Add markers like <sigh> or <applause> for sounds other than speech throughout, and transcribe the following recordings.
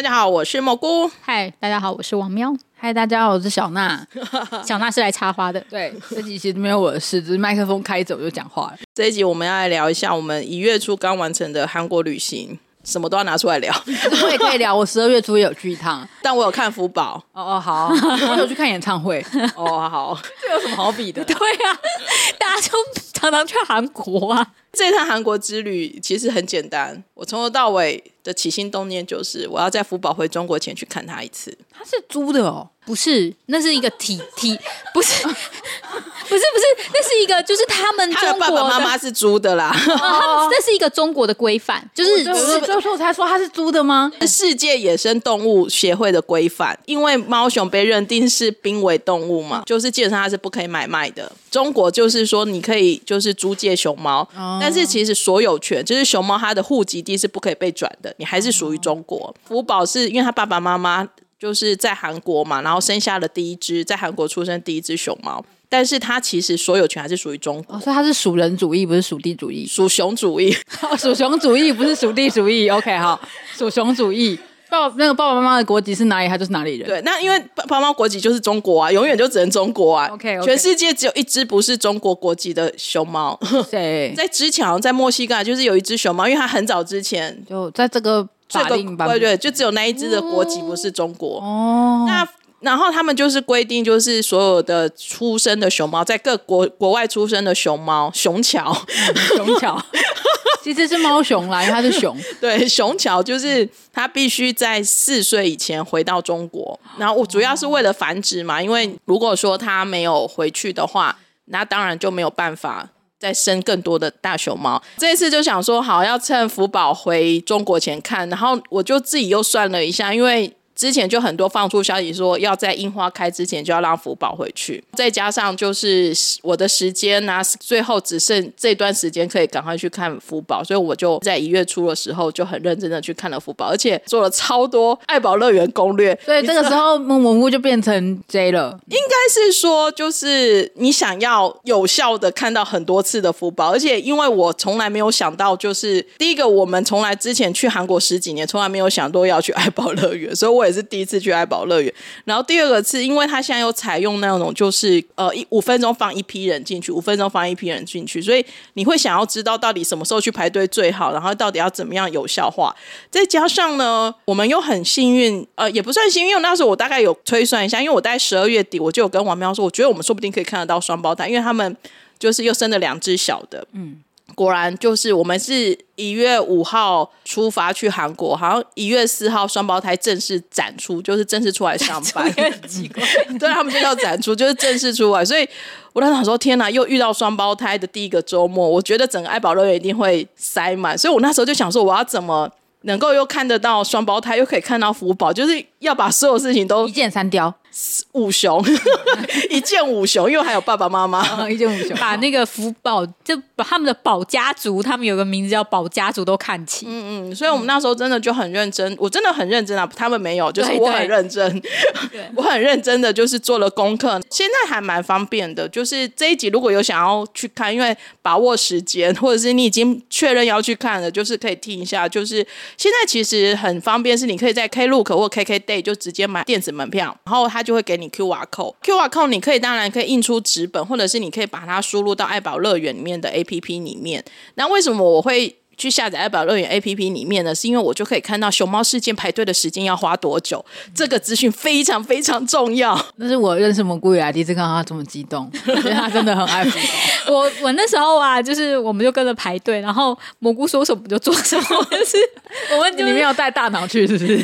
大家好，我是蘑菇。嗨，大家好，我是王喵。嗨，大家好，我是小娜。<laughs> 小娜是来插花的。对，这集其实没有我的事，只是麦克风开走就讲话了。这一集我们要来聊一下我们一月初刚完成的韩国旅行，什么都要拿出来聊。我也可以聊，我十二月初也有去一趟，<laughs> 但我有看福宝。哦哦，好，<laughs> 我有去看演唱会。哦好，这有什么好比的？对啊，大家就常常去韩国啊。这趟韩国之旅其实很简单，我从头到尾的起心动念就是我要在福宝回中国前去看他一次。他是租的哦？不是，那是一个体体，不是，不是不是，那是一个就是他们中国的，他的爸爸妈妈是租的啦。哦，那是一个中国的规范，就是就是就是我才说他是租的吗？世界野生动物协会的规范，因为猫熊被认定是濒危动物嘛，就是基本上它是不可以买卖的。中国就是说你可以就是租借熊猫。哦但是其实所有权就是熊猫，它的户籍地是不可以被转的，你还是属于中国。福宝是因为他爸爸妈妈就是在韩国嘛，然后生下了第一只在韩国出生第一只熊猫，但是它其实所有权还是属于中国。哦，所以它是属人主义，不是属地主义，属熊主义，<laughs> 属熊主义不是属地主义。OK，好，属熊主义。爸那个爸爸妈妈的国籍是哪里，他就是哪里人。对，那因为爸爸妈妈国籍就是中国啊，永远就只能中国啊。OK，, okay. 全世界只有一只不是中国国籍的熊猫。<laughs> 谁？在之前，在墨西哥就是有一只熊猫，因为它很早之前就在这个法令版本，对对，就只有那一只的国籍不是中国。哦。那然后他们就是规定，就是所有的出生的熊猫，在各国国外出生的熊猫，熊巧，嗯、熊巧。<laughs> 其实是猫熊啦，因为它是熊。对，熊巧就是它必须在四岁以前回到中国，然后我主要是为了繁殖嘛。因为如果说它没有回去的话，那当然就没有办法再生更多的大熊猫。这一次就想说，好要趁福宝回中国前看，然后我就自己又算了一下，因为。之前就很多放出消息说要在樱花开之前就要让福宝回去，再加上就是我的时间呢、啊，最后只剩这段时间可以赶快去看福宝，所以我就在一月初的时候就很认真的去看了福宝，而且做了超多爱宝乐园攻略。所以这个时候木木木就变成 J 了，应该是说就是你想要有效的看到很多次的福宝，而且因为我从来没有想到，就是第一个我们从来之前去韩国十几年，从来没有想过要去爱宝乐园，所以我也。也是第一次去爱宝乐园，然后第二个是因为他现在又采用那种就是呃一五分钟放一批人进去，五分钟放一批人进去，所以你会想要知道到底什么时候去排队最好，然后到底要怎么样有效化。再加上呢，我们又很幸运，呃，也不算幸运，因为那时候我大概有推算一下，因为我在十二月底我就有跟王喵说，我觉得我们说不定可以看得到双胞胎，因为他们就是又生了两只小的，嗯。果然就是我们是一月五号出发去韩国，好像一月四号双胞胎正式展出，就是正式出来上班。<laughs> 很奇怪，对，他们就叫展出，就是正式出来。所以我当时想说，天哪，又遇到双胞胎的第一个周末，我觉得整个爱宝乐园一定会塞满。所以我那时候就想说，我要怎么能够又看得到双胞胎，又可以看到福宝，就是要把所有事情都一箭三雕。五雄，<laughs> 一见五雄，因为还有爸爸妈妈，一见五雄，把那个福宝，就把他们的宝家族，他们有个名字叫宝家族，都看齐。嗯嗯，所以我们那时候真的就很认真，我真的很认真啊，他们没有，就是我很认真，<laughs> 我很认真的就是做了功课。现在还蛮方便的，就是这一集如果有想要去看，因为把握时间，或者是你已经确认要去看了，就是可以听一下。就是现在其实很方便，是你可以在 Klook 或 KKday 就直接买电子门票，然后他。就会给你 QR code，QR code 你可以当然可以印出纸本，或者是你可以把它输入到爱宝乐园里面的 APP 里面。那为什么我会去下载爱宝乐园 APP 里面呢，是因为我就可以看到熊猫事件排队的时间要花多久，这个资讯非常非常重要。<laughs> 那是我认识蘑菇以来第一次看到他这么激动，<laughs> 他真的很爱宝。我我那时候啊，就是我们就跟着排队，然后蘑菇说什么就做什么，就是 <laughs> 我们、就是、你没有带大脑去是不是？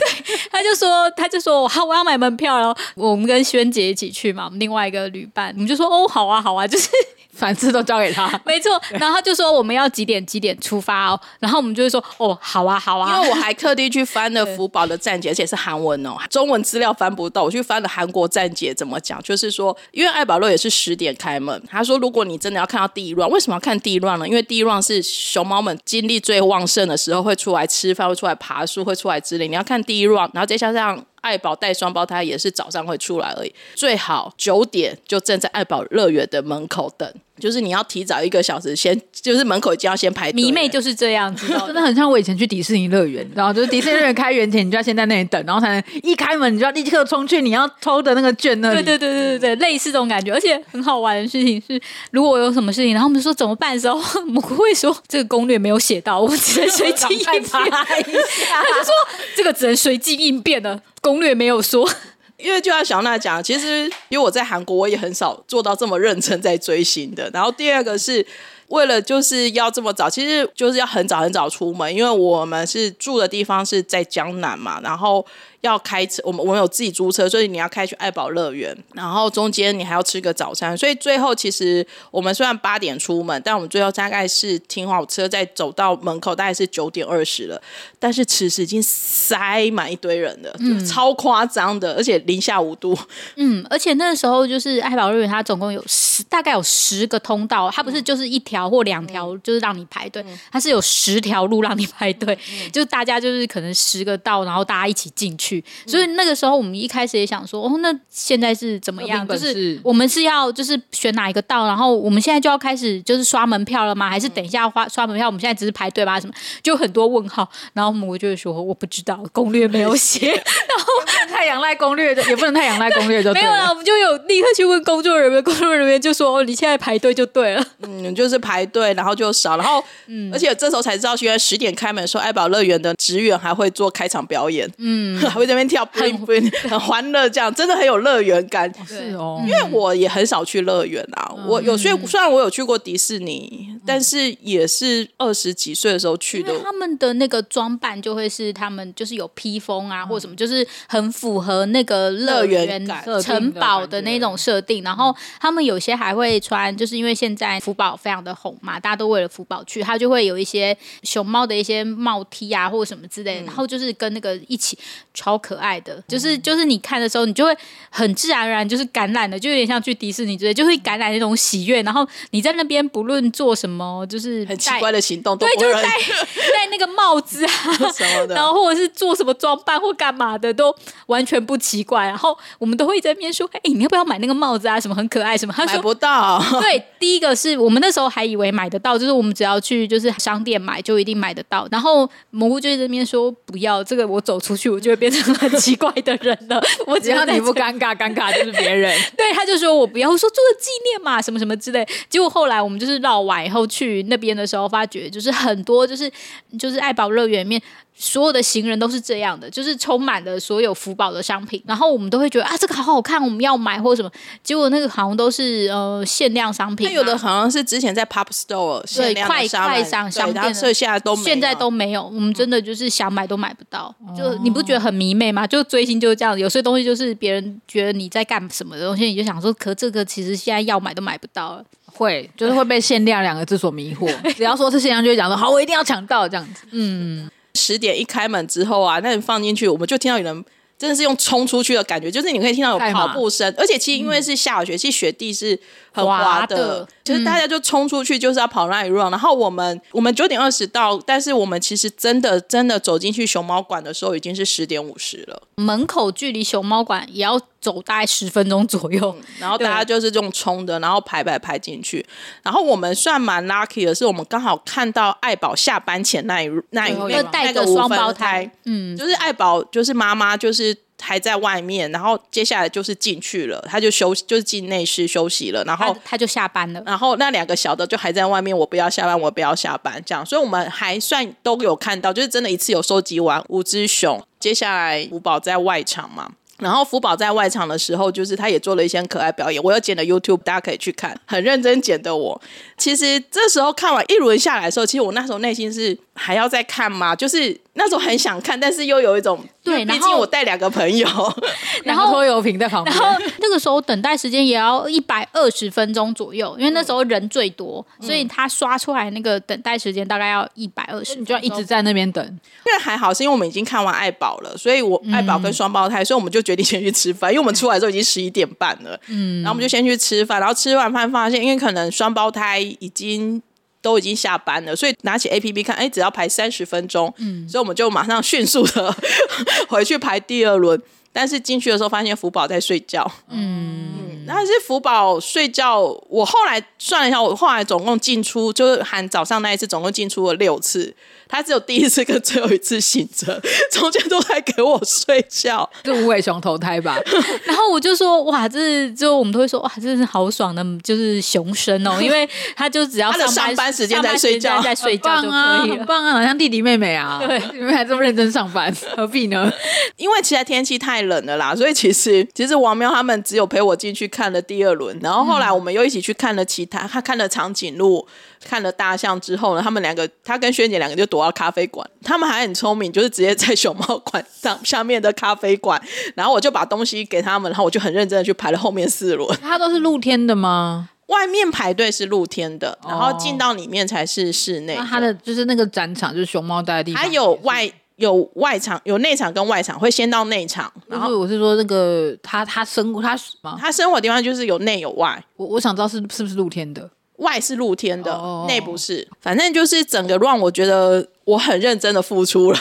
他就说他就说好，我要买门票，然后我们跟萱姐一起去嘛，我们另外一个旅伴，我们就说哦，好啊，好啊，就是。凡事都交给他，<laughs> 没错。然后他就说我们要几点几点出发哦。然后我们就会说哦，好啊，好啊。因为我还特地去翻了福宝的站姐，而且是韩文哦，中文资料翻不到，我去翻了韩国站姐怎么讲，就是说，因为爱宝乐也是十点开门。他说，如果你真的要看到第一乱，为什么要看第一乱呢？因为第一乱是熊猫们精力最旺盛的时候，会出来吃饭，会出来爬树，会出来之类。你要看第一乱，然后再加上。爱宝带双胞胎也是早上会出来而已，最好九点就站在爱宝乐园的门口等，就是你要提早一个小时先，就是门口就要先排队。迷妹就是这样子，<laughs> 真的很像我以前去迪士尼乐园，然后就是迪士尼乐园开园前，你就要先在那里等，然后才能一开门你就要立刻冲去你要偷的那个券那里。对对对对对对，类似这种感觉，而且很好玩的事情是，如果我有什么事情，然后我们说怎么办的时候，我们会说这个攻略没有写到，我们只能随机应变。<laughs> 他就说这个只能随机应变了。攻略没有说，因为就像小娜讲，其实因为我在韩国，我也很少做到这么认真在追星的。然后第二个是为了就是要这么早，其实就是要很早很早出门，因为我们是住的地方是在江南嘛，然后。要开车，我们我们有自己租车，所以你要开去爱宝乐园，然后中间你还要吃个早餐，所以最后其实我们虽然八点出门，但我们最后大概是停好车再走到门口，大概是九点二十了。但是此时已经塞满一堆人了，嗯、超夸张的，而且零下五度。嗯，而且那个时候就是爱宝乐园，它总共有十，大概有十个通道，它不是就是一条或两条，就是让你排队，嗯、它是有十条路让你排队，嗯、就是大家就是可能十个道，然后大家一起进去。所以那个时候，我们一开始也想说，哦，那现在是怎么样？就是我们是要就是选哪一个道，然后我们现在就要开始就是刷门票了吗？还是等一下花刷门票？我们现在只是排队吧？什么？就很多问号。然后我们就会说，我不知道，攻略没有写。<laughs> 然后不能太仰赖攻略的，也不能太仰赖攻略就。没有了，我们就有立刻去问工作人员，工作人员就说，哦，你现在排队就对了。嗯，就是排队，然后就少，然后嗯，而且这时候才知道，原来十点开门的时候，爱宝乐园的职员还会做开场表演，嗯，<laughs> 还会在那边跳。<laughs> 很 <laughs> 很欢乐，这样真的很有乐园感。是哦，因为我也很少去乐园啊。嗯、我有去，虽然我有去过迪士尼，嗯、但是也是二十几岁的时候去的。他们的那个装扮就会是他们就是有披风啊，嗯、或什么，就是很符合那个乐园城堡的那种设定。然后他们有些还会穿，就是因为现在福宝非常的红嘛，大家都为了福宝去，他就会有一些熊猫的一些帽 T 啊，或者什么之类的。嗯、然后就是跟那个一起超可爱的。就是就是你看的时候，你就会很自然而然就是感染的，就有点像去迪士尼之类，就会感染那种喜悦。然后你在那边不论做什么，就是很奇怪的行动，对，就是戴 <laughs> 戴那个帽子啊 <laughs> 什么的，然后或者是做什么装扮或干嘛的，都完全不奇怪。然后我们都会在那边说：“哎，你要不要买那个帽子啊？什么很可爱什么？”他说买不到。对，第一个是我们那时候还以为买得到，就是我们只要去就是商店买就一定买得到。然后蘑菇就在那边说：“不要这个，我走出去我就会变成很奇怪。”的人了，<laughs> 我只要你不尴尬，尴尬就是别人。<laughs> 对，他就说我不要，我说做个纪念嘛，什么什么之类。结果后来我们就是绕完以后去那边的时候，发觉就是很多就是就是爱宝乐园里面。所有的行人都是这样的，就是充满了所有福宝的商品，然后我们都会觉得啊，这个好好看，我们要买或者什么。结果那个好像都是呃限量商品，有的好像是之前在 Pop Store 对快快商商店，所以现在都现在都没有。我们真的就是想买都买不到，就你不觉得很迷妹吗？就追星就是这样，有些东西就是别人觉得你在干什么的东西，你就想说，可这个其实现在要买都买不到了，会就是会被限量两个字所迷惑。<laughs> 只要说是限量，就会讲说好，我一定要抢到这样子。嗯。十点一开门之后啊，那你放进去，我们就听到有人真的是用冲出去的感觉，就是你可以听到有跑步声，而且其实因为是下雪，其实雪地是很滑的，就是大家就冲出去就是要跑那一 run。然后我们我们九点二十到，但是我们其实真的真的走进去熊猫馆的时候已经是十点五十了，门口距离熊猫馆也要。走大概十分钟左右，嗯，<laughs> 然后大家就是这种冲的，然后排排排进去。然后我们算蛮 lucky 的是，我们刚好看到爱宝下班前那一那一那个双胞胎，嗯，就是爱宝就是妈妈就是还在外面，然后接下来就是进去了，他就休息，就是进内室休息了，然后他，他就下班了，然后那两个小的就还在外面，我不要下班，我不要下班，这样，所以我们还算都有看到，就是真的一次有收集完五只熊，接下来五宝在外场嘛。然后福宝在外场的时候，就是他也做了一些可爱表演，我有剪了 YouTube，大家可以去看，很认真剪的我。其实这时候看完一轮下来的时候，其实我那时候内心是还要再看吗？就是。那时候很想看，但是又有一种对，毕竟我带两个朋友，<laughs> 然后拖油瓶在旁边，然后那个时候等待时间也要一百二十分钟左右，因为那时候人最多，嗯、所以他刷出来那个等待时间大概要一百二十，你就要一直在那边等。因为还好是因为我们已经看完爱宝了，所以我爱宝跟双胞胎，所以我们就决定先去吃饭，<laughs> 因为我们出来的时候已经十一点半了，嗯，然后我们就先去吃饭，然后吃完饭发现，因为可能双胞胎已经。都已经下班了，所以拿起 APP 看，哎，只要排三十分钟，嗯，所以我们就马上迅速的 <laughs> 回去排第二轮。但是进去的时候发现福宝在睡觉，嗯，嗯，但是福宝睡觉，我后来算了一下，我后来总共进出，就是含早上那一次，总共进出了六次。他只有第一次跟最后一次醒着，中间都在给我睡觉，<laughs> 是无尾熊投胎吧？<laughs> 然后我就说，哇，这是就我们都会说，哇，这是好爽的，就是熊生哦，因为他就只要他的上班时间在睡觉，在睡觉就可以了，很棒啊，很棒啊，好像弟弟妹妹啊，对，你们还这么认真上班，何必呢？<laughs> 因为其实天气太冷了啦，所以其实其实王喵他们只有陪我进去看了第二轮，然后后来我们又一起去看了其他，他看了长颈鹿。看了大象之后呢，他们两个，他跟萱姐两个就躲到咖啡馆。他们还很聪明，就是直接在熊猫馆上下面的咖啡馆。然后我就把东西给他们，然后我就很认真的去排了后面四轮。它都是露天的吗？外面排队是露天的，然后进到里面才是室内。那它的就是那个展场，就是熊猫待的地方。还有外有外场，有内场跟外场，会先到内场。然后我是说那个他他生活他他生活的地方就是有内有外。我我想知道是是不是露天的。外是露天的，内不是，反正就是整个让我觉得我很认真的付出了。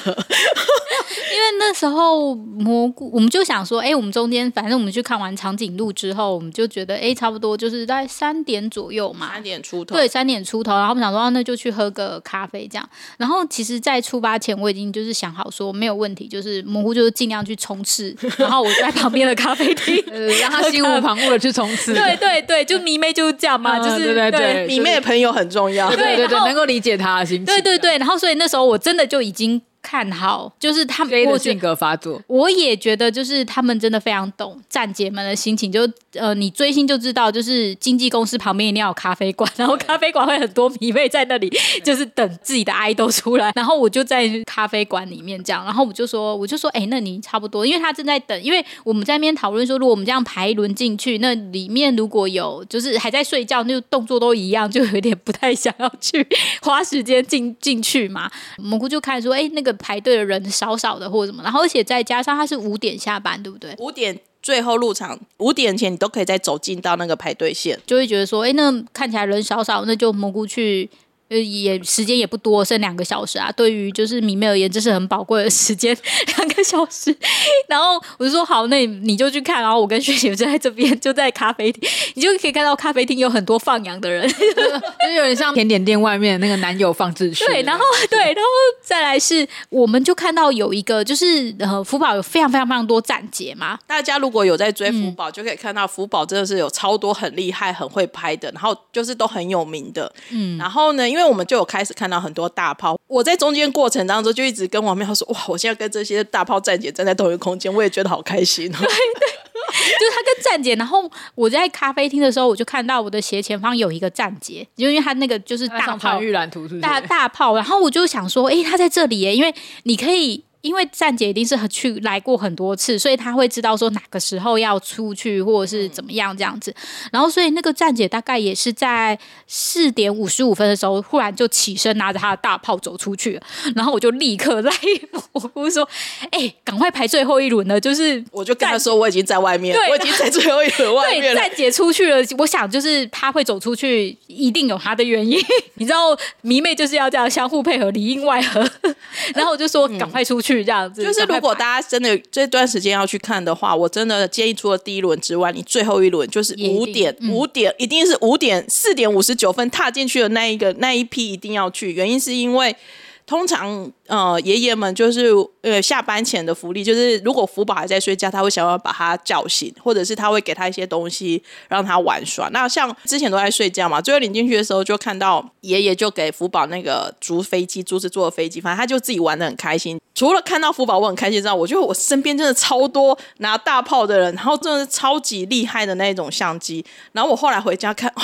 那时候蘑菇，我们就想说，哎、欸，我们中间反正我们去看完长颈鹿之后，我们就觉得，哎、欸，差不多就是在三点左右嘛，三点出头，对，三点出头。然后我们想说，那就去喝个咖啡这样。然后其实，在出发前我已经就是想好说没有问题，就是蘑菇就是尽量去冲刺，<laughs> 然后我在旁边的咖啡厅，<laughs> 让他心无旁骛的去冲刺。对对对，就迷妹就是这样嘛，就是、对对，迷妹的朋友很重要，对对对，能够理解他的心情。对对对，然后所以那时候我真的就已经。看好，就是他们我性格发作。我也觉得，就是他们真的非常懂站姐们的心情。就呃，你追星就知道，就是经纪公司旁边一定要有咖啡馆，然后咖啡馆会很多迷妹在那里，<laughs> 就是等自己的爱豆出来。然后我就在咖啡馆里面这样，然后我就说，我就说，哎、欸，那你差不多，因为他正在等，因为我们在那边讨论说，如果我们这样排一轮进去，那里面如果有就是还在睡觉，那就动作都一样，就有点不太想要去 <laughs> 花时间进进去嘛。蘑菇就开始说，哎、欸，那个。排队的人少少的或者什么，然后而且再加上他是五点下班，对不对？五点最后入场，五点前你都可以再走进到那个排队线，就会觉得说，哎，那看起来人少少，那就蘑菇去。呃，也时间也不多，剩两个小时啊。对于就是迷妹而言，这是很宝贵的时间，<laughs> 两个小时。然后我就说好，那你，你就去看。然后我跟学姐就在这边，就在咖啡厅，你就可以看到咖啡厅有很多放羊的人，<laughs> 就有点像甜点店外面那个男友放置区。对，然后对，然后再来是，我们就看到有一个，就是呃，福宝有非常非常非常多站姐嘛。大家如果有在追福宝，嗯，就可以看到福宝真的是有超多很厉害、很会拍的，然后就是都很有名的。嗯，然后呢？因为我们就有开始看到很多大炮，我在中间过程当中就一直跟王妙说：“哇，我现在跟这些大炮站姐站在同一个空间，我也觉得好开心哦。<laughs> ”对对，就是他跟站姐，然后我在咖啡厅的时候，我就看到我的斜前方有一个站姐，因为他那个就是大炮预览图是是，大大炮，然后我就想说：“哎，他在这里耶，因为你可以。”因为站姐一定是去来过很多次，所以他会知道说哪个时候要出去或者是怎么样这样子。然后，所以那个站姐大概也是在四点五十五分的时候，忽然就起身拿着他的大炮走出去了。然后我就立刻来，我我说：“哎、欸，赶快排最后一轮了！”就是我就跟他说：“我已经在外面，我已经在最后一轮 <laughs> 外面了。”站姐出去了，我想就是他会走出去，一定有他的原因。<laughs> 你知道，迷妹就是要这样相互配合，里应外合。然后我就说：“赶快出去。”这样子，就是如果大家真的这段时间要去看的话，我真的建议除了第一轮之外，你最后一轮就是五点，五点一定是五点四点五十九分踏进去的那一个那一批一定要去。原因是因为通常呃爷爷们就是呃下班前的福利，就是如果福宝还在睡觉，他会想要把他叫醒，或者是他会给他一些东西让他玩耍。那像之前都在睡觉嘛，最后领进去的时候就看到爷爷就给福宝那个竹飞机，竹子做的飞机，反正他就自己玩的很开心。除了看到福宝我很开心之外，我觉得我身边真的超多拿大炮的人，然后真的是超级厉害的那种相机。然后我后来回家看，<laughs> 哇，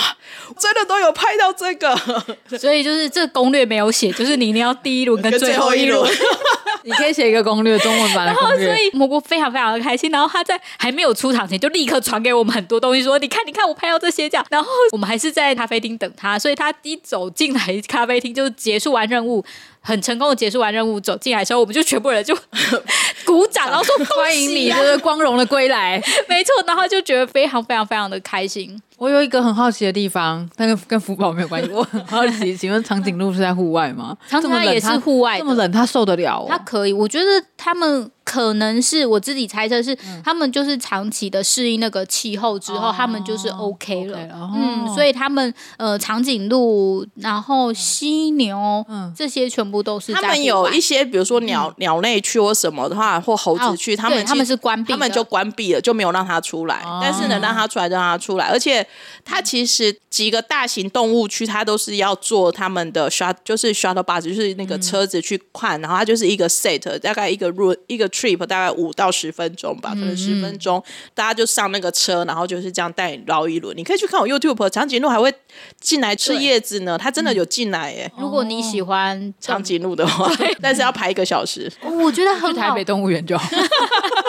真的都有拍到这个。<laughs> 所以就是这攻略没有写，就是你一定要第一轮跟最后一轮，<laughs> 你可以写一个攻略，中文版的攻略。然后所以蘑菇非常非常的开心，然后他在还没有出场前就立刻传给我们很多东西，说你看你看我拍到这些这样。然后我们还是在咖啡厅等他，所以他一走进来咖啡厅就结束完任务。很成功的结束完任务，走进来的时候，我们就全部人就 <laughs> <laughs> 鼓掌，然后说欢迎你，就是光荣的归来。没错，然后就觉得非常非常非常的开心。我有一个很好奇的地方，但是跟福宝没有关系。我很好奇，<laughs> 请问长颈鹿是在户外吗？长颈鹿也是户外，这么冷，它受得了哦？它可以。我觉得他们可能是我自己猜测是，他们就是长期的适应那个气候之后，他们就是 OK 了。嗯，所以他们呃，长颈鹿，然后犀牛，嗯，这些全部都是。他们有一些，比如说鸟鸟类区或什么的话，或猴子区，他们他们是关闭，他们就关闭了，就没有让它出来。但是能让它出来，就让它出来，而且。它其实几个大型动物区，它都是要坐他们的 shuttle，就是 shuttle bus，就是那个车子去看，然后它就是一个 set，大概一个 route 一个 trip，大概五到十分钟吧，可能十分钟，大家就上那个车，然后就是这样带你绕一轮。你可以去看我 YouTube，长颈鹿还会进来吃叶子呢，它真的有进来耶。如果你喜欢长颈鹿的话，<laughs> 但是要排一个小时。我觉得很台北动物园就好。<laughs>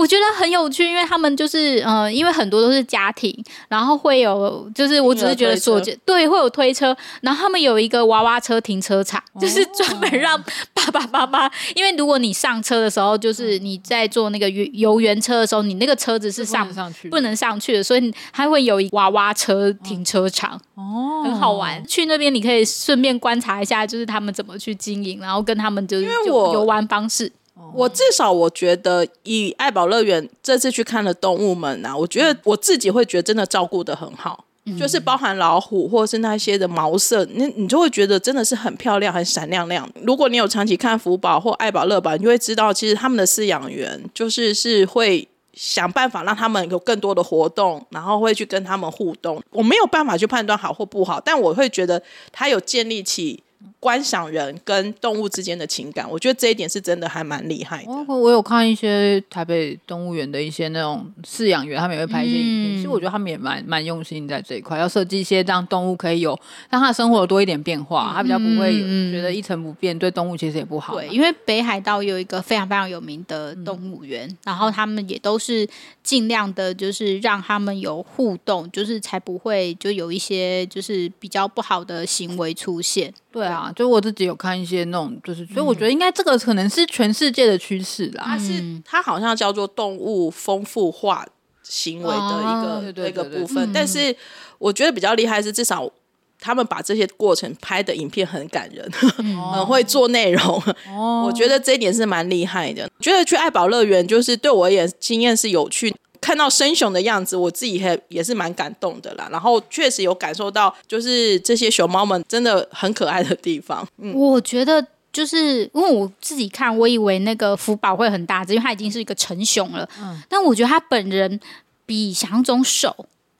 我觉得很有趣，因为他们就是呃，因为很多都是家庭，然后会有就是我只是觉得说对，会有推车，然后他们有一个娃娃车停车场，哦、就是专门让爸爸妈妈，因为如果你上车的时候，就是你在坐那个游游园车的时候，你那个车子是上不能上去，不能上去的，所以他会有一娃娃车停车场。哦，很好玩。去那边你可以顺便观察一下，就是他们怎么去经营，然后跟他们就是游玩方式。我至少我觉得，以爱宝乐园这次去看的动物们啊，我觉得我自己会觉得真的照顾的很好，嗯、就是包含老虎或者是那些的毛色，你你就会觉得真的是很漂亮、很闪亮亮。如果你有长期看福宝或爱宝乐宝，你就会知道，其实他们的饲养员就是是会想办法让他们有更多的活动，然后会去跟他们互动。我没有办法去判断好或不好，但我会觉得他有建立起。观赏人跟动物之间的情感，我觉得这一点是真的还蛮厉害的。我我有看一些台北动物园的一些那种饲养员，他们也会拍一些影片。嗯、其实我觉得他们也蛮蛮用心在这一块，要设计一些让动物可以有让它的生活有多一点变化，它比较不会觉得一成不变，对动物其实也不好。对，因为北海道有一个非常非常有名的动物园，嗯、然后他们也都是尽量的，就是让他们有互动，就是才不会就有一些就是比较不好的行为出现。对啊，就我自己有看一些那种，就是所以我觉得应该这个可能是全世界的趋势啦。它是它好像叫做动物丰富化行为的一个一个部分，但是我觉得比较厉害是至少他们把这些过程拍的影片很感人，<laughs> 很会做内容。<laughs> 我觉得这一点是蛮厉害的。觉得去爱宝乐园就是对我而言经验是有趣。看到生熊的样子，我自己也也是蛮感动的啦。然后确实有感受到，就是这些熊猫们真的很可爱的地方。嗯，我觉得就是因为我自己看，我以为那个福宝会很大只，因为它已经是一个成熊了。嗯，但我觉得它本人比想象中瘦，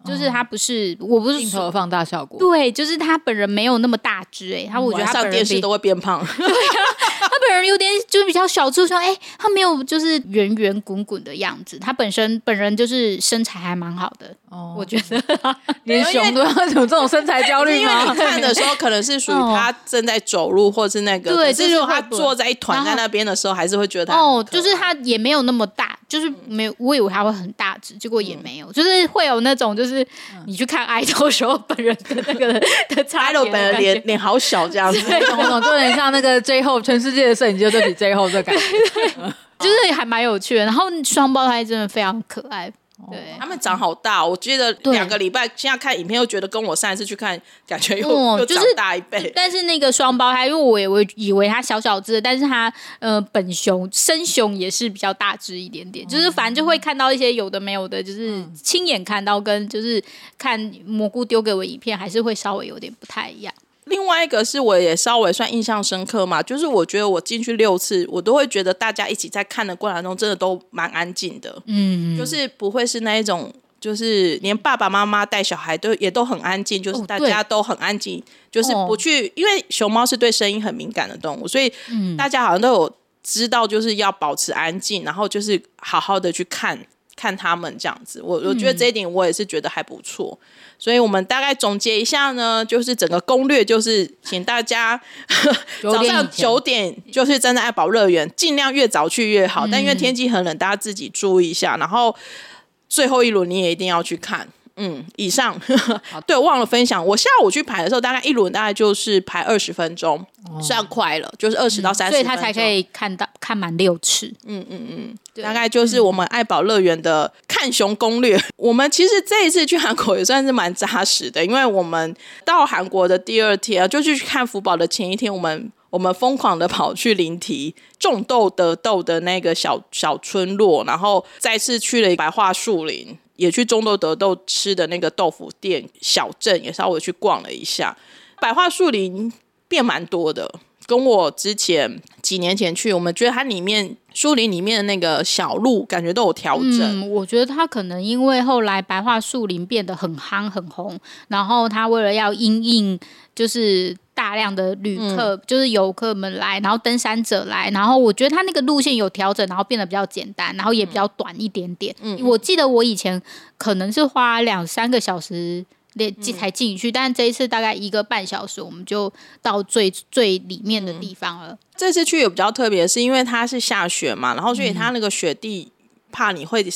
就是它不是，哦、我不是镜头放大效果。对，就是它本人没有那么大只哎、欸，他我觉得他上电视都会变胖。<laughs> <laughs> 对本人有点就是比较小只，说哎，他没有就是圆圆滚滚的样子。他本身本人就是身材还蛮好的，哦，我觉得 <laughs> 连熊都要有这种身材焦虑吗？因为你看的时候可能是属于他正在走路，或是那个，对，就是他坐在一团在那边的时候，还是会觉得哦，就是他也没有那么大，就是没有，我以为他会很大只，结果也没有，就是会有那种就是你去看爱豆的时候本人的那个的 <laughs> 差，爱豆本人脸脸好小这样子，<laughs> 懂懂，就有点像那个 J-Hope 全世界的。摄影机就比最后这感觉，<laughs> 就是还蛮有趣的。然后双胞胎真的非常可爱，对，他们长好大。我觉得两个礼拜现在看影片，又觉得跟我上一次去看感觉又又长大一倍。但是那个双胞胎，因为我也我以为他小小只，但是他呃本熊生熊也是比较大只一点点。就是反正就会看到一些有的没有的，就是亲眼看到跟就是看蘑菇丢给我影片，还是会稍微有点不太一样。另外一个是我也稍微算印象深刻嘛，就是我觉得我进去六次，我都会觉得大家一起在看的过程中，真的都蛮安静的，嗯，就是不会是那一种，就是连爸爸妈妈带小孩都也都很安静，就是大家都很安静，哦、就是不去，哦、因为熊猫是对声音很敏感的动物，所以大家好像都有知道，就是要保持安静，然后就是好好的去看。看他们这样子，我我觉得这一点我也是觉得还不错，嗯、所以我们大概总结一下呢，就是整个攻略就是，请大家 <laughs> 早上九点就是站在爱宝乐园，尽量越早去越好，嗯、但因为天气很冷，大家自己注意一下，然后最后一轮你也一定要去看。嗯，以上好 <laughs> 对，忘了分享。我下午去排的时候，大概一轮大概就是排二十分钟，哦、算快了，就是二十到三十、嗯，所以他才可以看到看满六次。嗯嗯嗯，大概就是我们爱宝乐园的看熊攻略。嗯、<laughs> 我们其实这一次去韩国也算是蛮扎实的，因为我们到韩国的第二天就去看福宝的前一天，我们我们疯狂的跑去林提种豆得豆的那个小小村落，然后再次去了白桦树林。也去中豆德豆吃的那个豆腐店小镇，也稍微去逛了一下。百花树林变蛮多的，跟我之前几年前去，我们觉得它里面树林里面的那个小路感觉都有调整。嗯，我觉得它可能因为后来白桦树林变得很夯很红，然后它为了要因应就是。大量的旅客、嗯、就是游客们来，然后登山者来，然后我觉得他那个路线有调整，然后变得比较简单，然后也比较短一点点。嗯，我记得我以前可能是花两三个小时连才进去，嗯、但这一次大概一个半小时，我们就到最最里面的地方了。嗯、这次去也比较特别，是因为它是下雪嘛，然后所以它那个雪地。怕你会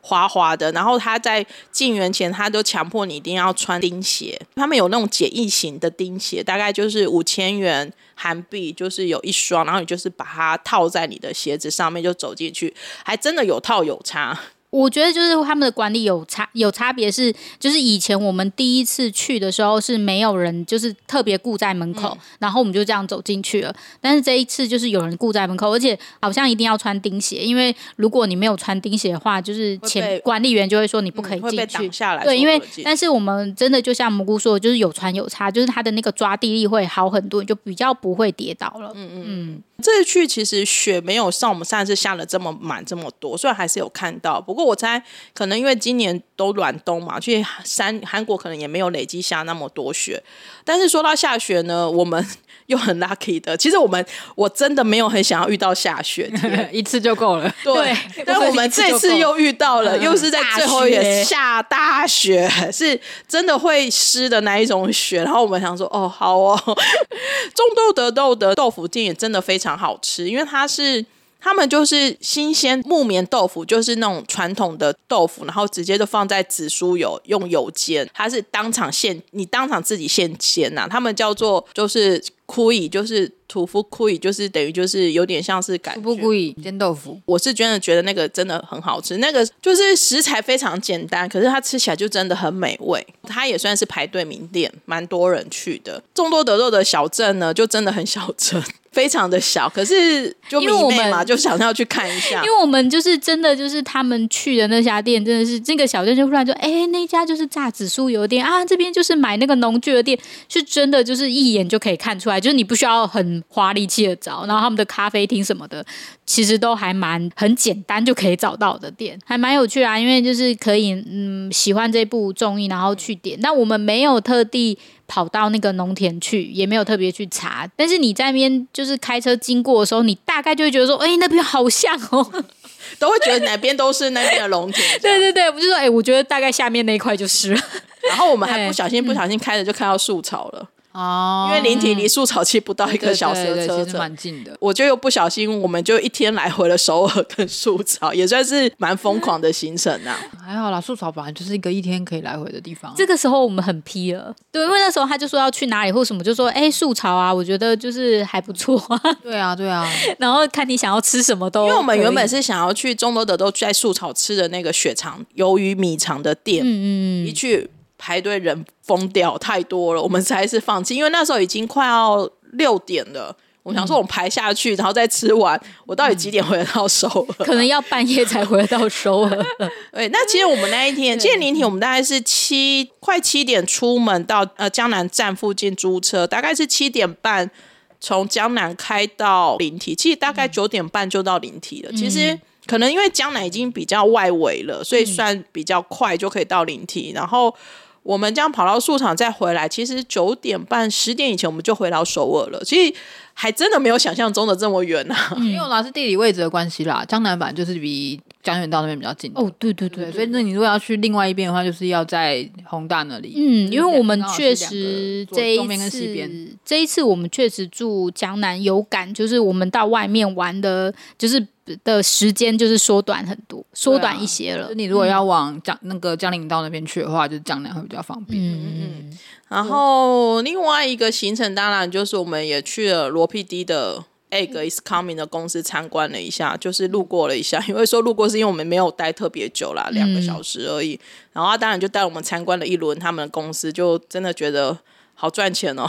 滑滑的，然后他在进园前，他都强迫你一定要穿钉鞋。他们有那种简易型的钉鞋，大概就是五千元韩币，就是有一双，然后你就是把它套在你的鞋子上面就走进去，还真的有套有差。我觉得就是他们的管理有差有差别是，就是以前我们第一次去的时候是没有人，就是特别顾在门口，嗯、然后我们就这样走进去了。但是这一次就是有人顾在门口，而且好像一定要穿钉鞋，因为如果你没有穿钉鞋的话，就是前管理员就会说你不可以进去。嗯、下来对，因为但是我们真的就像蘑菇说的，就是有穿有差，就是他的那个抓地力会好很多，你就比较不会跌倒了。嗯嗯嗯。这次去其实雪没有像我们上次下的这么满这么多，虽然还是有看到，不过我猜可能因为今年都暖冬嘛，所以山韩国可能也没有累积下那么多雪。但是说到下雪呢，我们。又很 lucky 的，其实我们我真的没有很想要遇到下雪，<laughs> 一次就够了。<laughs> 对，但我们这次又遇到了，又是在最后一天下大雪，是真的会湿的那一种雪。然后我们想说，哦，好哦，<laughs> 种豆得豆的豆腐店也真的非常好吃，因为它是。他们就是新鲜木棉豆腐，就是那种传统的豆腐，然后直接就放在紫苏油用油煎，它是当场现，你当场自己现煎呐。他们叫做就是枯以，就是土夫枯以，就是等于就是有点像是感觉。土夫库伊煎豆腐，我是真的觉得那个真的很好吃，那个就是食材非常简单，可是它吃起来就真的很美味。它也算是排队名店，蛮多人去的。众多得豆的小镇呢，就真的很小镇。非常的小，可是就迷妹嘛，就想要去看一下。<laughs> 因为我们就是真的就是他们去的那家店，真的是这个小镇就忽然就，哎、欸，那家就是榨紫苏油店啊，这边就是买那个农具的店，是真的就是一眼就可以看出来，就是你不需要很花力气的找，然后他们的咖啡厅什么的，其实都还蛮很简单就可以找到的店，还蛮有趣啊。因为就是可以嗯喜欢这部综艺，然后去点。那我们没有特地。跑到那个农田去，也没有特别去查。但是你在那边就是开车经过的时候，你大概就会觉得说，哎、欸，那边好像哦，<laughs> 都会觉得哪边都是那边的农田。对对对，我就说，哎、欸，我觉得大概下面那一块就是。然后我们还不小心不小心开着就看到树草了。哦，因为林体离素草其实不到一个小时的车程，其实蛮近的。我就又不小心，我们就一天来回了首尔跟素草，也算是蛮疯狂的行程呐、啊。还好啦，素草本来就是一个一天可以来回的地方。这个时候我们很批了，对，因为那时候他就说要去哪里或什么，就说哎素草啊，我觉得就是还不错。对啊，对啊。<laughs> 然后看你想要吃什么都，因为我们原本是想要去中多德都在素草吃的那个血肠鱿鱼米肠的店，嗯嗯，一去。排队人疯掉太多了，我们才是放弃，因为那时候已经快要六点了，我我想说，我们排下去，然后再吃完，我到底几点回得到首尔？<laughs> 可能要半夜才回得到首尔。<laughs> 对，那其实我们那一天，今天林体，我们大概是七快七点出门到呃江南站附近租车，大概是七点半从江南开到临体，其实大概九点半就到临体了。嗯、其实可能因为江南已经比较外围了，所以算比较快就可以到临体，然后。我们这样跑到树场再回来，其实九点半、十点以前我们就回到首尔了。所以还真的没有想象中的这么远啊。因为老是地理位置的关系啦，江南版就是比江原道那边比较近。哦，对对对，对，所以那你如果要去另外一边的话，就是要在弘大那里。嗯，因为我们确实这一次这一次我们确实住江南有感，就是我们到外面玩的，就是。的时间就是缩短很多，缩短一些了。啊、你如果要往江那个江陵道那边去的话，就是江南会比较方便。嗯嗯。然后另外一个行程，当然就是我们也去了罗 PD 的 Egg is Coming 的公司参观了一下，就是路过了一下。<laughs> 因为说路过是因为我们没有待特别久啦，两个小时而已。然后他当然就带我们参观了一轮他们的公司，就真的觉得。好赚钱哦，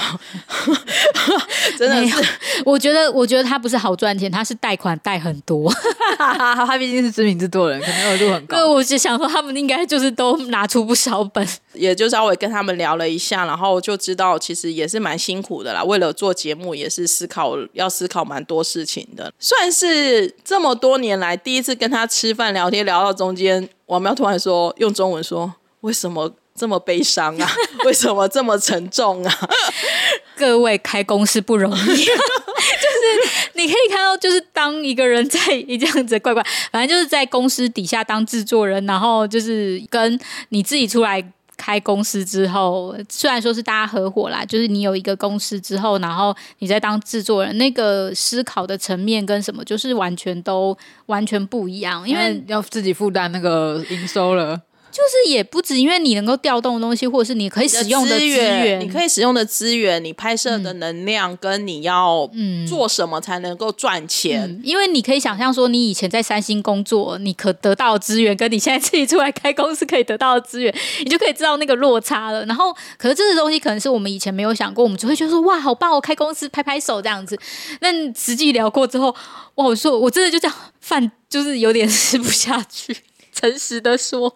<laughs> 真的是。我觉得，我觉得他不是好赚钱，他是贷款贷很多。他毕竟是知名制作人，可能额度很高。对，我就想说，他们应该就是都拿出不少本。也就稍微跟他们聊了一下，然后就知道其实也是蛮辛苦的啦。为了做节目，也是思考要思考蛮多事情的。算是这么多年来第一次跟他吃饭聊天，聊到中间，王喵突然说用中文说：“为什么？”这么悲伤啊？<laughs> 为什么这么沉重啊？<laughs> 各位开公司不容易，<laughs> 就是你可以看到，就是当一个人在一这样子怪怪，反正就是在公司底下当制作人，然后就是跟你自己出来开公司之后，虽然说是大家合伙啦，就是你有一个公司之后，然后你在当制作人，那个思考的层面跟什么，就是完全都完全不一样，因为要自己负担那个营收了。就是也不止，因为你能够调动的东西，或者是你可以使用的资源，你可以使用的资源，你拍摄的能量，跟你要做什么才能够赚钱。嗯嗯。因为你可以想象说，你以前在三星工作，你可得到的资源，跟你现在自己出来开公司可以得到的资源，你就可以知道那个落差了。然后，可是这个东西可能是我们以前没有想过，我们只会觉得说，哇，好棒，我开公司拍拍手这样子。那实际聊过之后，哇，我说我真的就这样饭就是有点吃不下去，<laughs> <laughs> 诚实的说。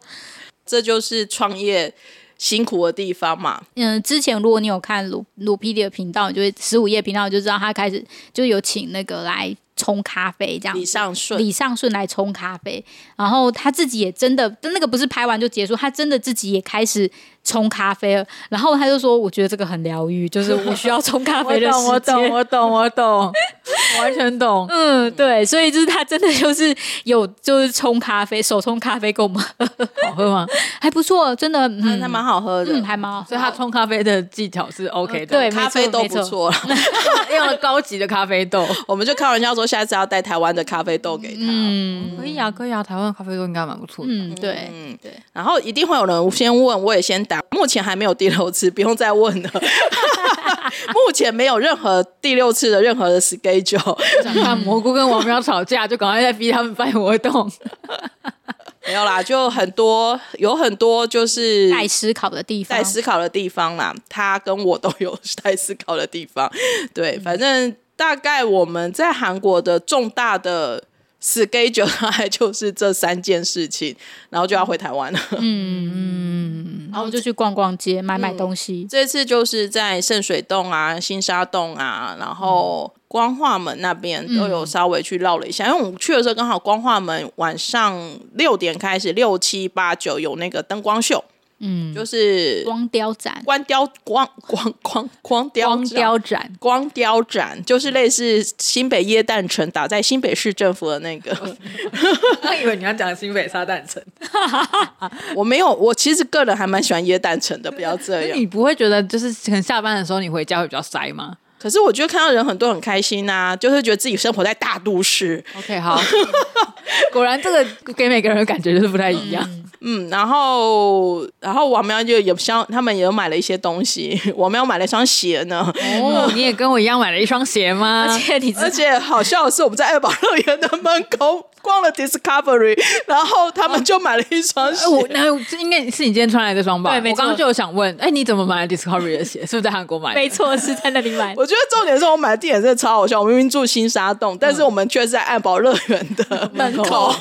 这就是创业辛苦的地方嘛。嗯，之前如果你有看鲁鲁 PD 的频道，就是十五页频道，就知道他开始就有请那个来冲咖啡这样。李尚顺，李尚顺来冲咖啡，然后他自己也真的，那个不是拍完就结束，他真的自己也开始。冲咖啡，然后他就说：“我觉得这个很疗愈，就是我需要冲咖啡的时间。<laughs> ”我懂，我懂，我懂，我懂，<laughs> 完全懂。嗯，对，所以就是他真的就是有就是冲咖啡，手冲咖啡够吗，好喝吗？<laughs> 还不错，真的，嗯，还蛮好喝的，嗯，还蛮好。所以他冲咖啡的技巧是 OK 的，对，咖啡豆不错了，用了高级的咖啡豆。我们就开玩笑说，下次要带台湾的咖啡豆给他。嗯，可以啊，可以啊，台湾的咖啡豆应该蛮不错的。嗯，对，嗯，对。然后一定会有人先问，我也先答，目前还没有。第六次 <laughs> 不用再问了，<laughs> 目前没有任何第六次的任何的 schedule。<laughs> 想看蘑菇跟王喵吵架，就赶快再逼他们办活动。没有啦，就很多，有很多就是待思考的地方，待思考的地方啦。他跟我都有待思考的地方。对，反正大概我们在韩国的重大的。Schedule 大概 <laughs> 就是这三件事情，然后就要回台湾了。嗯嗯，<laughs> 然后就去逛逛街，买买东西。嗯、这次就是在圣水洞啊、新沙洞啊，然后光化门那边都有稍微去绕了一下。嗯、因为我们去的时候刚好光化门晚上六点开始，六七八九有那个灯光秀。嗯，就是光雕展，光雕光光光光雕光雕展，光雕展就是类似新北耶诞城打在新北市政府的那个。<laughs> 我以为你要讲新北沙诞城，<laughs> 我没有，我其实个人还蛮喜欢耶诞城的，不要这样。你不会觉得就是可能下班的时候你回家会比较塞吗？可是我觉得看到人很多很开心啊，就是觉得自己生活在大都市。OK，好，<laughs> 果然这个给每个人的感觉就是不太一样。嗯嗯，然后，然后王喵就有相，他们也有买了一些东西。<laughs> 王喵买了一双鞋呢。哦，<laughs> 你也跟我一样买了一双鞋吗？而且你，而且好笑的是，我们在爱宝乐园的门口逛了 Discovery，然后他们就买了一双鞋。我那应该是你今天穿来的这双吧？对，我刚刚就有想问，哎，你怎么买了 Discovery 的鞋？是不是在韩国买的？没错，是在那里买的。我觉得重点是我买的地点真的超好笑。我明明住新沙洞，但是我们却是在爱宝乐园的门口。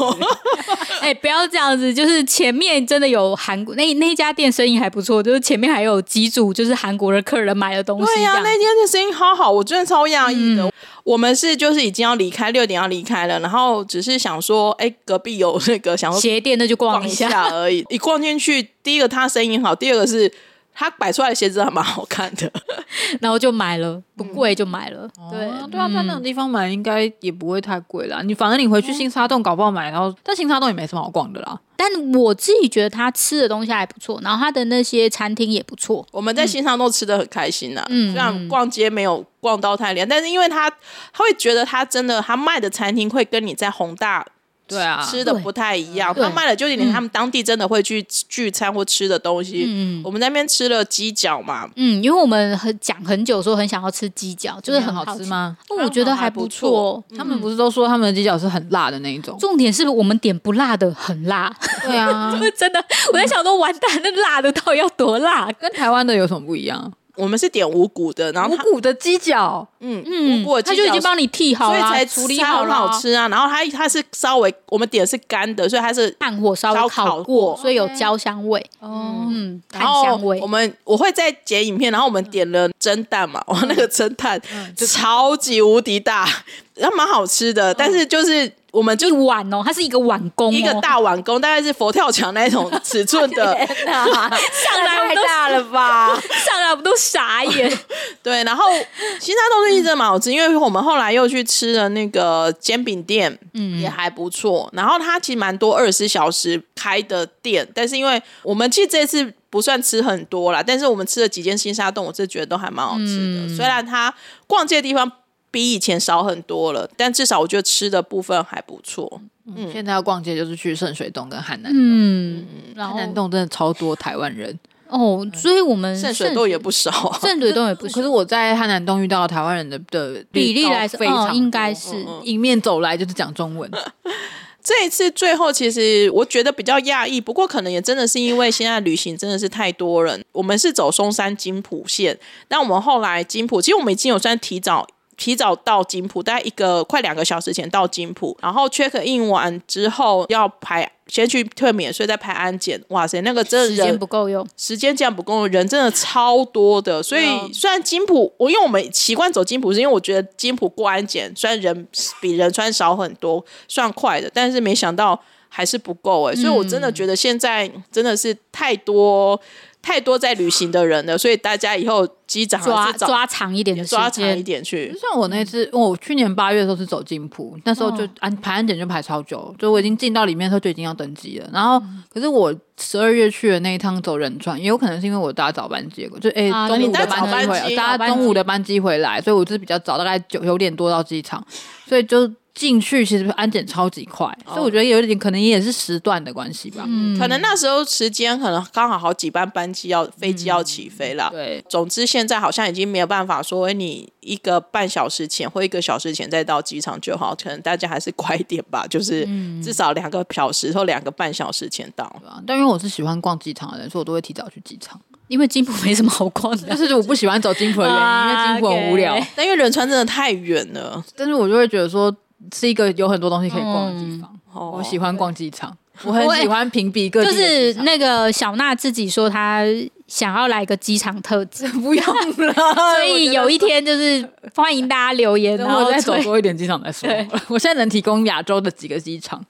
<laughs> 哎、欸，不要这样子，就是前面真的有韩国那那家店生意还不错，就是前面还有几组就是韩国的客人买的东西。对呀、啊，那天的生意好好，我真的超讶异的。嗯、我们是就是已经要离开，六点要离开了，然后只是想说，哎、欸，隔壁有那个想说鞋店，那就逛一下而已。一逛进去，第一个他生意好，第二个是。他摆出来的鞋子还蛮好看的，<laughs> 然后就买了，不贵就买了。嗯、对、哦、对啊，在那种地方买应该也不会太贵啦。你反正你回去新沙洞搞不好买，然后但新沙洞也没什么好逛的啦。但我自己觉得他吃的东西还不错，然后他的那些餐厅也不错。我们在新沙洞吃的很开心呐、啊，嗯，虽然逛街没有逛到太厉，但是因为他他会觉得他真的他卖的餐厅会跟你在宏大。对啊，吃的不太一样。他卖的就是连他们当地真的会去聚餐或吃的东西。嗯，我们那边吃了鸡脚嘛。嗯，因为我们很讲很久说很想要吃鸡脚，就是很好吃吗？我觉得还不错。他们不是都说他们的鸡脚是很辣的那一种？重点是我们点不辣的很辣。对啊，<laughs> 真的，我在想说完蛋，那辣的到底要多辣？跟台湾的有什么不一样？我们是点无骨的，然后无骨的鸡脚，嗯嗯，无骨的鸡脚他就已经帮你剔好了，所以才处理好很好吃啊。然后它它是稍微我们点的是干的，所以它是炭火稍微烤过，所以有焦香味。哦，嗯，炭香味。我们我会再剪影片，然后我们点了蒸蛋嘛，哇，那个蒸蛋超级无敌大，然后蛮好吃的，但是就是。我们就一碗哦，它是一个碗公，一个大碗工，大概是佛跳墙那种尺寸的。<laughs> <laughs> 上来太大了吧？<laughs> 上来我们都傻眼。对，然后其他东西真的蛮好吃，因为我们后来又去吃了那个煎饼店，嗯，也还不错。然后它其实蛮多二十四小时开的店，但是因为我们其实这次不算吃很多啦，但是我们吃了几间新沙洞，我是觉得都还蛮好吃的。嗯、虽然它逛街的地方。比以前少很多了，但至少我觉得吃的部分还不错。嗯，现在要逛街就是去圣水洞跟汉南洞。嗯，汉南洞真的超多台湾人哦，所以我们圣水洞也不少，<laughs> 圣水洞也不少。可是我在汉南洞遇到台湾人的的比例来说，非常应该是迎面走来就是讲中文。<laughs> 这一次最后，其实我觉得比较讶异，不过可能也真的是因为现在旅行真的是太多人。我们是走松山金浦线，但我们后来金浦，其实我们已经有算提早。提早到金浦，大概一个快两个小时前到金浦，然后 check in 完之后要排，先去退免税，再排安检。哇塞，那个真的人时间不够用，时间这样不够用，人真的超多的。所以虽然金浦，我因为我们习惯走金浦，是因为我觉得金浦过安检虽然人比仁川少很多，算快的，但是没想到还是不够哎。所以我真的觉得现在真的是太多。太多在旅行的人了，所以大家以后机长抓抓长一点的时间，抓长一点去。就像我那次，我去年八月的时候是走金浦，那时候就安排安检就排超久，就我已经进到里面的时候就已经要登机了。然后，可是我十二月去的那一趟走仁川，也有可能是因为我搭早班机，就哎中午的班机回，搭中午的班机回来，所以我就是比较早，大概九九点多到机场，所以就。进去其实安检超级快，所以我觉得有一点可能也是时段的关系吧。嗯，可能那时候时间可能刚好好几班班机要飞机要起飞了。对，总之现在好像已经没有办法说你一个半小时前或一个小时前再到机场就好，可能大家还是快一点吧，<laughs> 就是至少两个小时或两个半小时前到。但因为我是喜欢逛机场的人，所以我都会提早去机场，因为金浦没什么好逛的。但是我不喜欢走金浦的原因，因为金浦很无聊。但因为仁川真的太远了，但是我就会觉得说。是一个有很多东西可以逛的地方，嗯、我喜欢逛机场，我很喜欢屏蔽各地。就是那个小娜自己说她。想要来个机场特辑，<laughs> 不用了。<laughs> 所以有一天就是欢迎大家留言，然后再走多一点机场再说。<laughs> 我现在能提供亚洲的几个机场，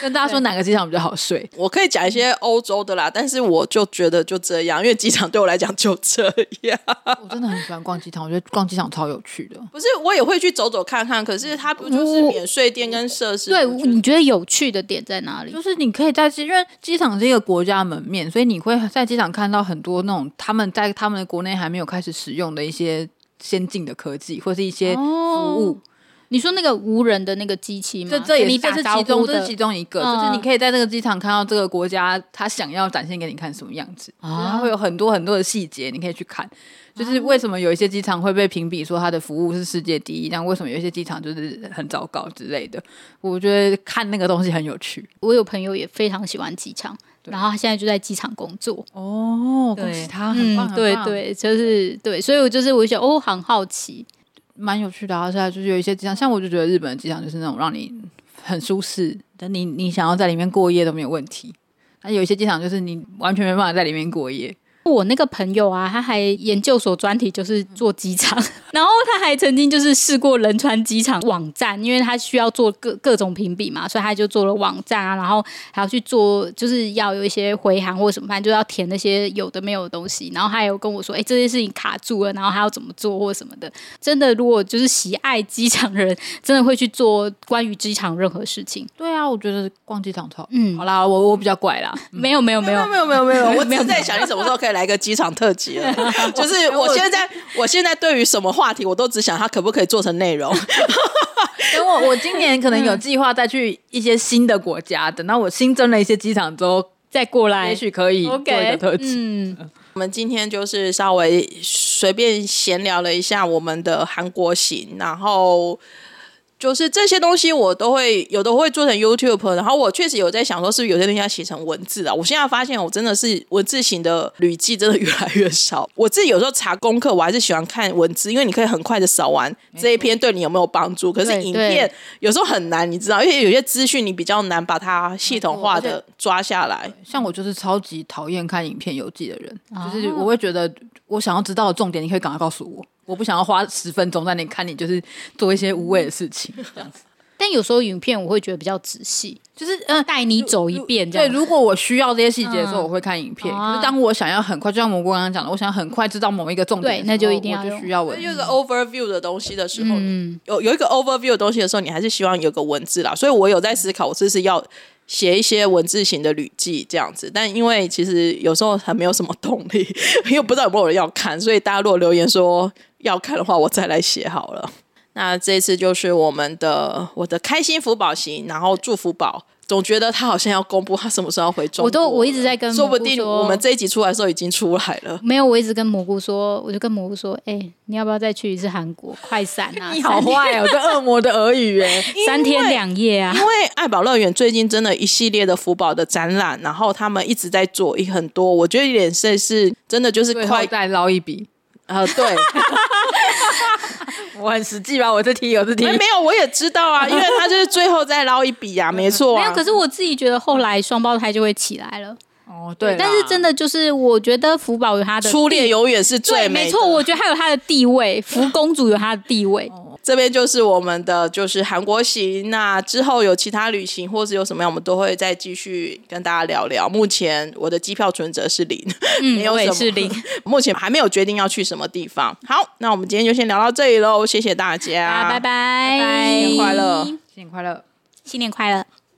跟大家说哪个机场比较好睡。我可以讲一些欧洲的啦，但是我就觉得就这样，因为机场对我来讲就这样。我真的很喜欢逛机场，我觉得逛机场超有趣的。不是，我也会去走走看看，可是它不就是免税店跟设施？对，你觉得有趣的点在哪里？就是你可以在机，因为机场是一个国家门面，所以你会在机场看到很多。那种他们在他们的国内还没有开始使用的一些先进的科技，或是一些服务。哦、你说那个无人的那个机器吗？这这也是这是其中这是其中一个，嗯、就是你可以在这个机场看到这个国家他想要展现给你看什么样子，然后会有很多很多的细节，你可以去看。就是为什么有一些机场会被评比说它的服务是世界第一，但为什么有一些机场就是很糟糕之类的？我觉得看那个东西很有趣。我有朋友也非常喜欢机场。然后他现在就在机场工作哦，恭喜他，很棒，对对，就是对，所以我就是我就觉得哦，很好奇，蛮有趣的，而且就是有一些机场，像我就觉得日本的机场就是那种让你很舒适，但你你想要在里面过夜都没有问题。那有一些机场就是你完全没办法在里面过夜。我那个朋友啊，他还研究所专题就是做机场，<laughs> 然后他还曾经就是试过仁川机场网站，因为他需要做各各种评比嘛，所以他就做了网站啊，然后还要去做，就是要有一些回函或什么，反正就要填那些有的没有的东西。然后他还有跟我说，哎，这件事情卡住了，然后还要怎么做或什么的。真的，如果就是喜爱机场人，真的会去做关于机场任何事情。<laughs> 对啊，我觉得逛机场超嗯，好啦，我我比较怪啦，没有没有没有没有没有没有，我没有在想你什么时候可以来个机场特辑了，<laughs> 就是我现在，我现在对于什么话题，我都只想它可不可以做成内容。<laughs> 等我，我今年可能有计划再去一些新的国家，等到我新增了一些机场之后再过来，也许可以做一个特辑。嗯，<laughs> 我们今天就是稍微随便闲聊了一下我们的韩国行，然后。就是这些东西我都会有的会做成 YouTube，然后我确实有在想说，是不是有些东西要写成文字啊？我现在发现我真的是文字型的旅记真的越来越少。我自己有时候查功课，我还是喜欢看文字，因为你可以很快的扫完这一篇，对你有没有帮助？可是影片有时候很难，你知道，因为有些资讯你比较难把它系统化的抓下来。像我就是超级讨厌看影片游记的人，就是我会觉得我想要知道的重点，你可以赶快告诉我。我不想要花十分钟在那里看你，就是做一些无谓的事情这样子。<laughs> 但有时候影片我会觉得比较仔细，就是嗯带你走一遍这样。对，如果我需要这些细节的时候，我会看影片。可是当我想要很快，就像蘑菇刚刚讲的，我想很快知道某一个重点，对，那就一定要就需要文字。有一个 overview 的东西的时候，嗯，有有一个 overview 的东西的时候，你还是希望有个文字啦。所以我有在思考，我是不是要写一些文字型的旅记这样子。但因为其实有时候还没有什么动力，<laughs> 因为不知道有没有人要看，所以大家如果留言说。要看的话，我再来写好了。那这次就是我们的我的开心福宝行，然后祝福宝总觉得他好像要公布他什么时候要回中国。我都我一直在跟，说不定我们这一集出来的时候已经出来了。没有，我一直跟蘑菇说，我就跟蘑菇说，哎、欸，你要不要再去一次韩国？快闪啊！<laughs> 你好坏哦，这恶魔的耳语哎，<laughs> 三天两夜啊！因为爱宝乐园最近真的一系列的福宝的展览，然后他们一直在做一很多，我觉得有点像是真的就是快再捞一笔。啊，对，<laughs> 我很实际吧？我这题，我这题没有，我也知道啊，因为他就是最后再捞一笔啊，<laughs> 没错、啊。没有，可是我自己觉得后来双胞胎就会起来了。哦，对，但是真的就是，我觉得福宝有他的初恋永远是最美，没错，我觉得他有他的地位，<laughs> 福公主有他的地位。哦这边就是我们的，就是韩国行。那之后有其他旅行，或是有什么样，我们都会再继续跟大家聊聊。目前我的机票存折是零，嗯、<laughs> 没有什么是零，<laughs> 目前还没有决定要去什么地方。好，那我们今天就先聊到这里喽，谢谢大家，拜拜，新年快乐，新年快乐，新年快乐。